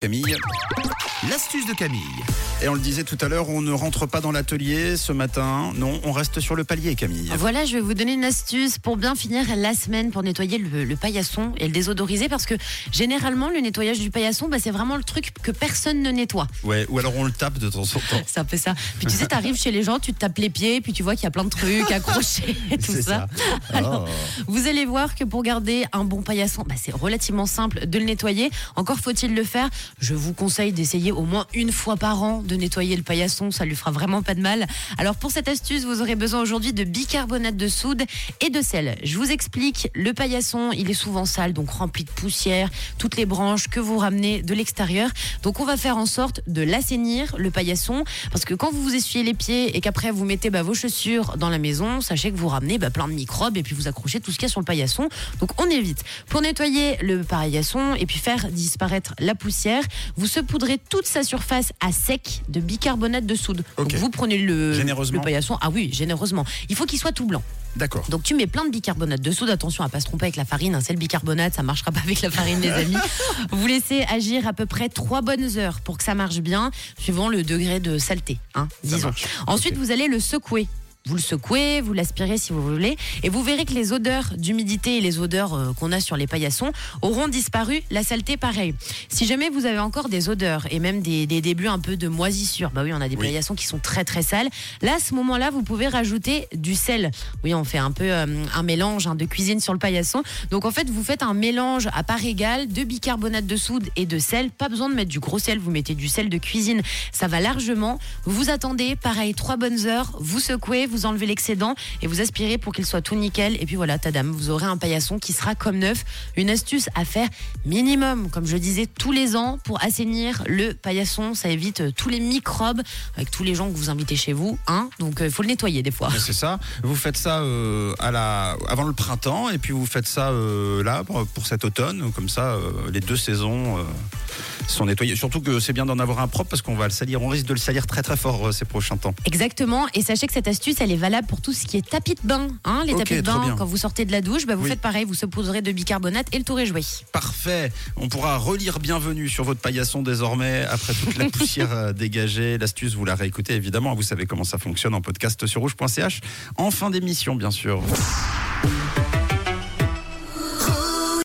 Camille. L'astuce de Camille. Et on le disait tout à l'heure, on ne rentre pas dans l'atelier ce matin. Non, on reste sur le palier, Camille. Voilà, je vais vous donner une astuce pour bien finir la semaine pour nettoyer le, le paillasson et le désodoriser parce que généralement le nettoyage du paillasson, bah, c'est vraiment le truc que personne ne nettoie. Ouais, ou alors on le tape de temps en temps. C'est un peu ça. Puis tu sais, tu arrives chez les gens, tu te tapes les pieds, puis tu vois qu'il y a plein de trucs accrochés et tout C'est ça. ça. Alors, Oh. Vous allez voir que pour garder un bon paillasson, bah, c'est relativement simple de le nettoyer. Encore faut-il le faire. Je vous conseille d'essayer au moins une fois par an de nettoyer le paillasson. Ça lui fera vraiment pas de mal. Alors pour cette astuce, vous aurez besoin aujourd'hui de bicarbonate de soude et de sel. Je vous explique. Le paillasson, il est souvent sale, donc rempli de poussière, toutes les branches que vous ramenez de l'extérieur. Donc on va faire en sorte de l'assainir, le paillasson, parce que quand vous vous essuyez les pieds et qu'après vous mettez bah, vos chaussures dans la maison, sachez que vous ramenez bah, plein de microbes et puis vous accrochez tout ce qu'il y a sur le paillasson. Donc on évite. Pour nettoyer le paillasson et puis faire disparaître la poussière, vous saupoudrez toute sa surface à sec de bicarbonate de soude. Donc vous prenez le, paillasson. Ah oui, généreusement. Il faut qu'il soit tout blanc. D'accord. Donc tu mets plein de bicarbonate de soude. Attention à pas se tromper avec la farine. hein. C'est le bicarbonate, ça marchera pas avec la farine, les amis. Vous laissez agir à peu près trois bonnes heures pour que ça marche bien, suivant le degré de saleté. Hein, disons. Ensuite, vous allez le secouer. Vous le secouez, vous l'aspirez si vous voulez, et vous verrez que les odeurs d'humidité et les odeurs euh, qu'on a sur les paillassons auront disparu. La saleté, pareil. Si jamais vous avez encore des odeurs et même des, des débuts un peu de moisissure, bah oui, on a des Oui. paillassons qui sont très très sales. Là, à ce moment-là, vous pouvez rajouter du sel. Oui, on fait un peu euh, un mélange hein, de cuisine sur le paillasson. Donc en fait, vous faites un mélange à part égale de bicarbonate de soude et de sel. Pas besoin de mettre du gros sel, vous mettez du sel de cuisine, ça va largement. Vous attendez, pareil, trois bonnes heures, vous secouez, vous enlevez l'excédent et vous aspirez pour qu'il soit tout nickel. Et puis voilà, tadam, vous aurez un paillasson qui sera comme neuf. Une astuce à faire minimum, comme je disais, tous les ans pour assainir le paillasson. Ça évite euh, tous les microbes avec tous les gens que vous invitez chez vous. Hein Donc il faut le nettoyer des fois. C'est ça. Vous faites ça euh, avant le printemps et puis vous faites ça euh, là pour, cet automne. Comme ça, euh, les deux saisons euh, sont nettoyées. Surtout que c'est bien d'en avoir un propre parce qu'on va le salir. On risque de le salir très très fort euh, ces prochains temps. Exactement. Et sachez que cette astuce, elle est valable pour tout ce qui est tapis de bain. Hein, les tapis de bain, quand vous sortez de la douche, bah, vous Oui. faites pareil, vous saupoudrez de bicarbonate et le tour est joué. Parfait. On pourra relire bienvenue sur votre paillasson désormais après toute la poussière euh, dégagée. L'astuce, vous la réécoutez évidemment. Vous savez comment ça fonctionne en podcast sur rouge.ch en fin d'émission, bien sûr.